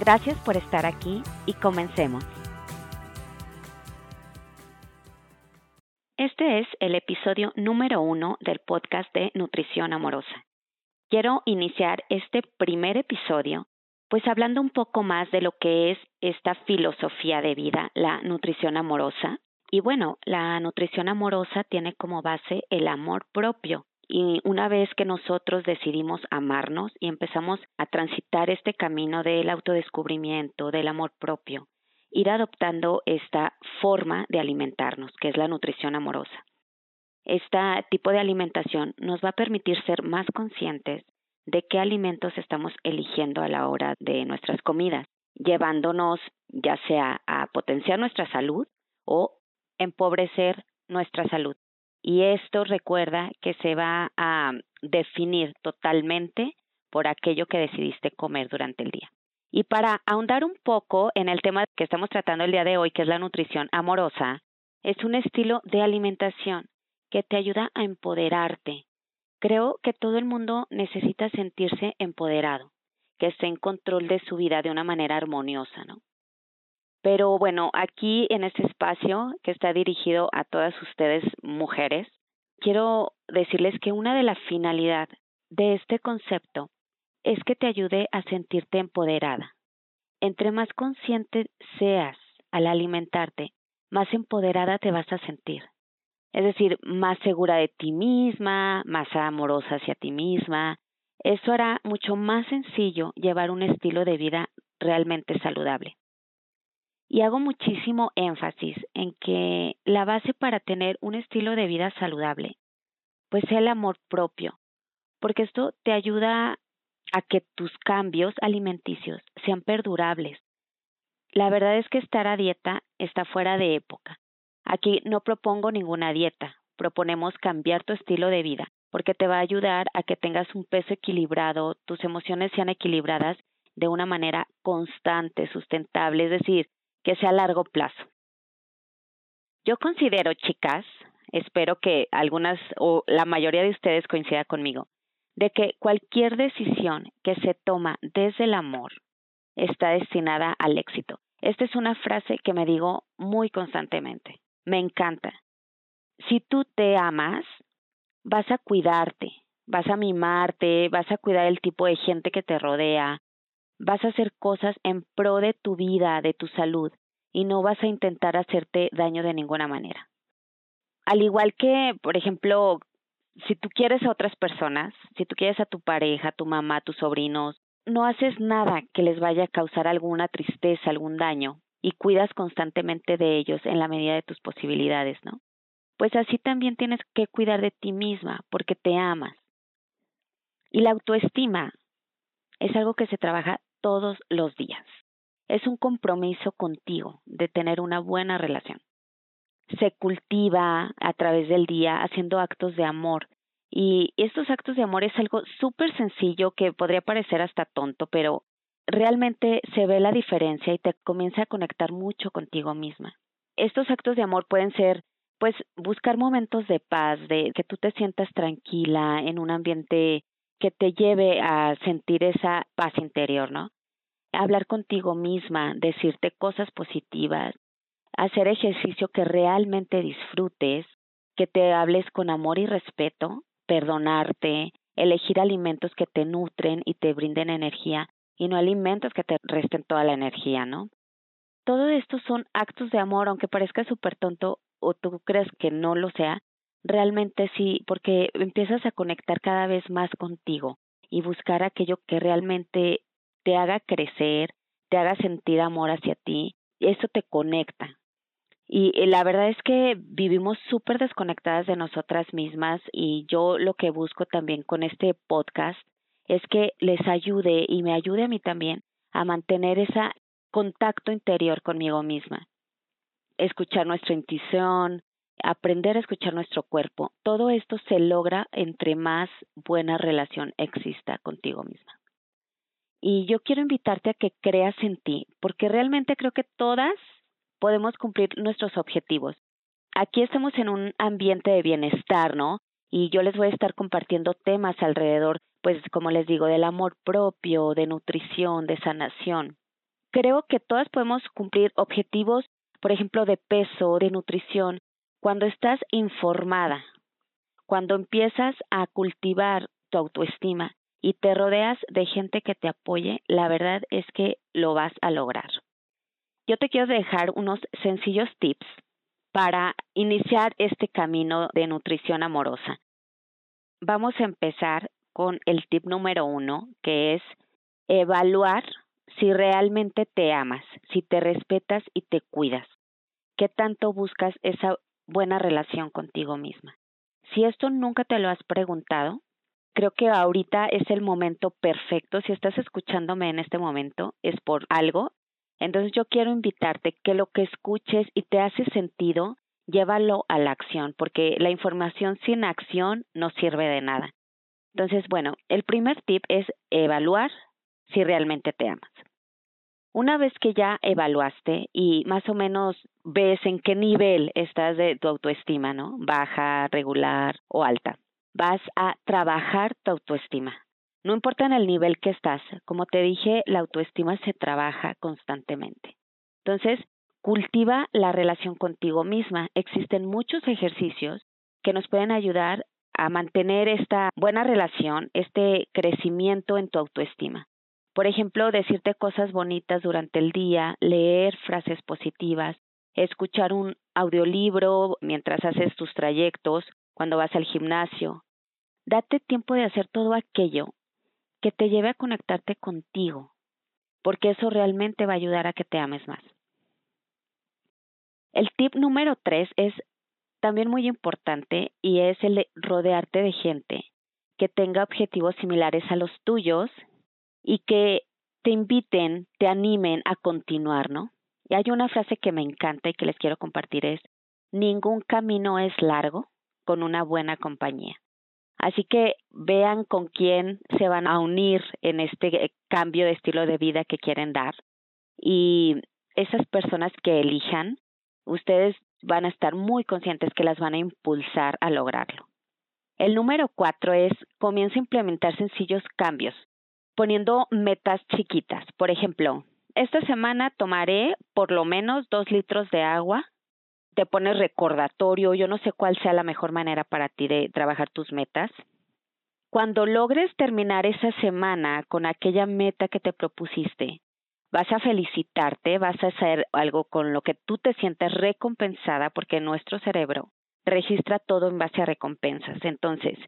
Gracias por estar aquí y comencemos. Este es el episodio número uno del podcast de Nutrición Amorosa. Quiero iniciar este primer episodio pues hablando un poco más de lo que es esta filosofía de vida, la nutrición amorosa. Y bueno, la nutrición amorosa tiene como base el amor propio, y una vez que nosotros decidimos amarnos y empezamos a transitar este camino del autodescubrimiento, del amor propio, ir adoptando esta forma de alimentarnos, que es la nutrición amorosa. Este tipo de alimentación nos va a permitir ser más conscientes de qué alimentos estamos eligiendo a la hora de nuestras comidas, llevándonos ya sea a potenciar nuestra salud o empobrecer nuestra salud. Y esto recuerda que se va a definir totalmente por aquello que decidiste comer durante el día. Y para ahondar un poco en el tema que estamos tratando el día de hoy, que es la nutrición amorosa, es un estilo de alimentación que te ayuda a empoderarte. Creo que todo el mundo necesita sentirse empoderado, que esté en control de su vida de una manera armoniosa, ¿no? Pero bueno, aquí en este espacio que está dirigido a todas ustedes mujeres, quiero decirles que una de las finalidades de este concepto es que te ayude a sentirte empoderada. Entre más consciente seas al alimentarte, más empoderada te vas a sentir. Es decir, más segura de ti misma, más amorosa hacia ti misma. Eso hará mucho más sencillo llevar un estilo de vida realmente saludable. Y hago muchísimo énfasis en que la base para tener un estilo de vida saludable, pues sea el amor propio, porque esto te ayuda a que tus cambios alimenticios sean perdurables. La verdad es que estar a dieta está fuera de época. Aquí no propongo ninguna dieta, proponemos cambiar tu estilo de vida, porque te va a ayudar a que tengas un peso equilibrado, tus emociones sean equilibradas de una manera constante, sustentable, es decir, que sea a largo plazo. Yo considero, chicas, espero que algunas o la mayoría de ustedes coincida conmigo, de que cualquier decisión que se toma desde el amor está destinada al éxito. Esta es una frase que me digo muy constantemente. Me encanta. Si tú te amas, vas a cuidarte, vas a mimarte, vas a cuidar el tipo de gente que te rodea, vas a hacer cosas en pro de tu vida, de tu salud, y no vas a intentar hacerte daño de ninguna manera. Al igual que, por ejemplo, si tú quieres a otras personas, si tú quieres a tu pareja, a tu mamá, a tus sobrinos, no haces nada que les vaya a causar alguna tristeza, algún daño, y cuidas constantemente de ellos en la medida de tus posibilidades, ¿no? Pues así también tienes que cuidar de ti misma, porque te amas. Y la autoestima es algo que se trabaja todos los días. Es un compromiso contigo de tener una buena relación. Se cultiva a través del día haciendo actos de amor. Y estos actos de amor es algo súper sencillo que podría parecer hasta tonto, pero realmente se ve la diferencia y te comienza a conectar mucho contigo misma. Estos actos de amor pueden ser pues buscar momentos de paz, de que tú te sientas tranquila en un ambiente que te lleve a sentir esa paz interior, ¿no? Hablar contigo misma, decirte cosas positivas, hacer ejercicio que realmente disfrutes, que te hables con amor y respeto, perdonarte, elegir alimentos que te nutren y te brinden energía y no alimentos que te resten toda la energía, ¿no? Todo esto son actos de amor, aunque parezca súper tonto o tú crees que no lo sea, realmente sí, porque empiezas a conectar cada vez más contigo y buscar aquello que realmente te haga crecer, te haga sentir amor hacia ti, eso te conecta. Y la verdad es que vivimos súper desconectadas de nosotras mismas y yo lo que busco también con este podcast es que les ayude y me ayude a mí también a mantener esa contacto interior conmigo misma. Escuchar nuestra intuición, aprender a escuchar nuestro cuerpo. Todo esto se logra entre más buena relación exista contigo misma. Y yo quiero invitarte a que creas en ti, porque realmente creo que todas podemos cumplir nuestros objetivos. Aquí estamos en un ambiente de bienestar, ¿no? Y yo les voy a estar compartiendo temas alrededor, pues como les digo, del amor propio, de nutrición, de sanación. Creo que todas podemos cumplir objetivos, por ejemplo, de peso, de nutrición, cuando estás informada, cuando empiezas a cultivar tu autoestima y te rodeas de gente que te apoye, la verdad es que lo vas a lograr. Yo te quiero dejar unos sencillos tips para iniciar este camino de nutrición amorosa. Vamos a empezar con el tip número uno, que es evaluar si realmente te amas, si te respetas y te cuidas. ¿Qué tanto buscas esa buena relación contigo misma? Si esto nunca te lo has preguntado, creo que ahorita es el momento perfecto. Si estás escuchándome en este momento, es por algo. Entonces yo quiero invitarte que lo que escuches y te hace sentido, llévalo a la acción, porque la información sin acción no sirve de nada. Entonces, bueno, el primer tip es evaluar si realmente te amas. Una vez que ya evaluaste y más o menos ves en qué nivel estás de tu autoestima, ¿no? Baja, regular o alta vas a trabajar tu autoestima. No importa en el nivel que estás, como te dije, la autoestima se trabaja constantemente. Entonces, cultiva la relación contigo misma. Existen muchos ejercicios que nos pueden ayudar a mantener esta buena relación, este crecimiento en tu autoestima. Por ejemplo, decirte cosas bonitas durante el día, leer frases positivas, escuchar un audiolibro mientras haces tus trayectos, cuando vas al gimnasio. Date tiempo de hacer todo aquello que te lleve a conectarte contigo, porque eso realmente va a ayudar a que te ames más. El tip número tres es también muy importante y es el de rodearte de gente que tenga objetivos similares a los tuyos y que te inviten, te animen a continuar, ¿no? Y hay una frase que me encanta y que les quiero compartir es, ningún camino es largo, con una buena compañía. Así que vean con quién se van a unir en este cambio de estilo de vida que quieren dar. Y esas personas que elijan, ustedes van a estar muy conscientes que las van a impulsar a lograrlo. El número cuatro es comienza a implementar sencillos cambios, poniendo metas chiquitas. Por ejemplo, esta semana tomaré por lo menos dos litros de agua te pones recordatorio, yo no sé cuál sea la mejor manera para ti de trabajar tus metas. Cuando logres terminar esa semana con aquella meta que te propusiste, vas a felicitarte, vas a hacer algo con lo que tú te sientes recompensada porque nuestro cerebro registra todo en base a recompensas. Entonces,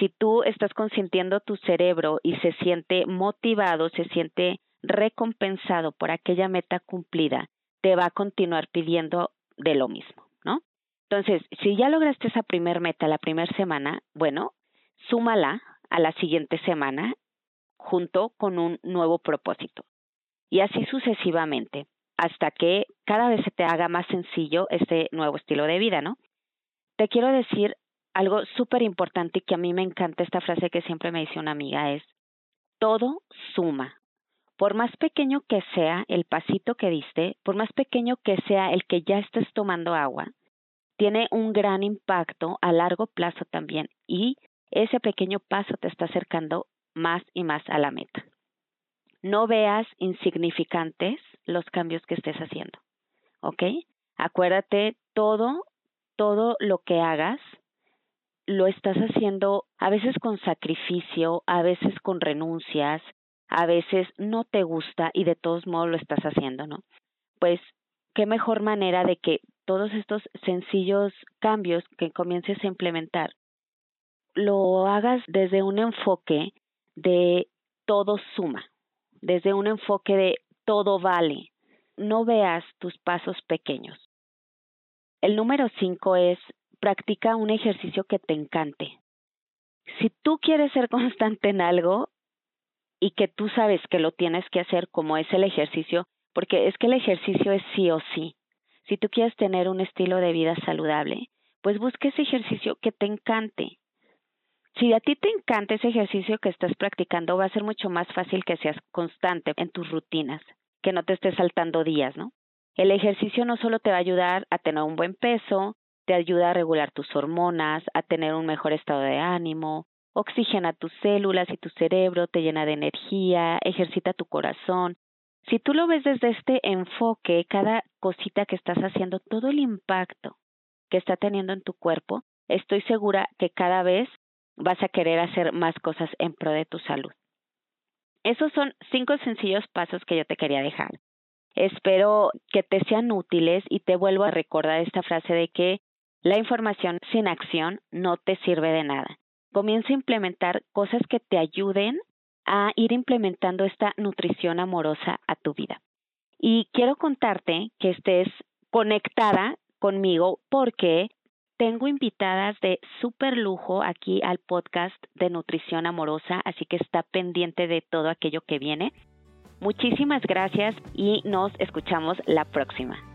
si tú estás consintiendo tu cerebro y se siente motivado, se siente recompensado por aquella meta cumplida, te va a continuar pidiendo de lo mismo, ¿no? Entonces, si ya lograste esa primer meta la primera semana, bueno, súmala a la siguiente semana junto con un nuevo propósito. Y así sucesivamente, hasta que cada vez se te haga más sencillo este nuevo estilo de vida, ¿no? Te quiero decir algo súper importante que a mí me encanta esta frase que siempre me dice una amiga es, todo suma, por más pequeño que sea el pasito que diste, por más pequeño que sea el que ya estés tomando agua, tiene un gran impacto a largo plazo también y ese pequeño paso te está acercando más y más a la meta. No veas insignificantes los cambios que estés haciendo, ¿ok? Acuérdate, todo, todo lo que hagas, lo estás haciendo a veces con sacrificio, a veces con renuncias, a veces no te gusta y de todos modos lo estás haciendo, ¿no? Pues qué mejor manera de que todos estos sencillos cambios que comiences a implementar lo hagas desde un enfoque de todo suma, desde un enfoque de todo vale. No veas tus pasos pequeños. El número cinco es practica un ejercicio que te encante. Si tú quieres ser constante en algo, y que tú sabes que lo tienes que hacer como es el ejercicio, porque es que el ejercicio es sí o sí. Si tú quieres tener un estilo de vida saludable, pues busca ese ejercicio que te encante. Si a ti te encanta ese ejercicio que estás practicando, va a ser mucho más fácil que seas constante en tus rutinas, que no te estés saltando días, ¿no? El ejercicio no solo te va a ayudar a tener un buen peso, te ayuda a regular tus hormonas, a tener un mejor estado de ánimo, oxigena tus células y tu cerebro, te llena de energía, ejercita tu corazón. Si tú lo ves desde este enfoque, cada cosita que estás haciendo, todo el impacto que está teniendo en tu cuerpo, estoy segura que cada vez vas a querer hacer más cosas en pro de tu salud. Esos son cinco sencillos pasos que yo te quería dejar. Espero que te sean útiles y te vuelvo a recordar esta frase de que la información sin acción no te sirve de nada. Comienza a implementar cosas que te ayuden a ir implementando esta nutrición amorosa a tu vida. Y quiero contarte que estés conectada conmigo porque tengo invitadas de súper lujo aquí al podcast de Nutrición Amorosa, así que está pendiente de todo aquello que viene. Muchísimas gracias y nos escuchamos la próxima.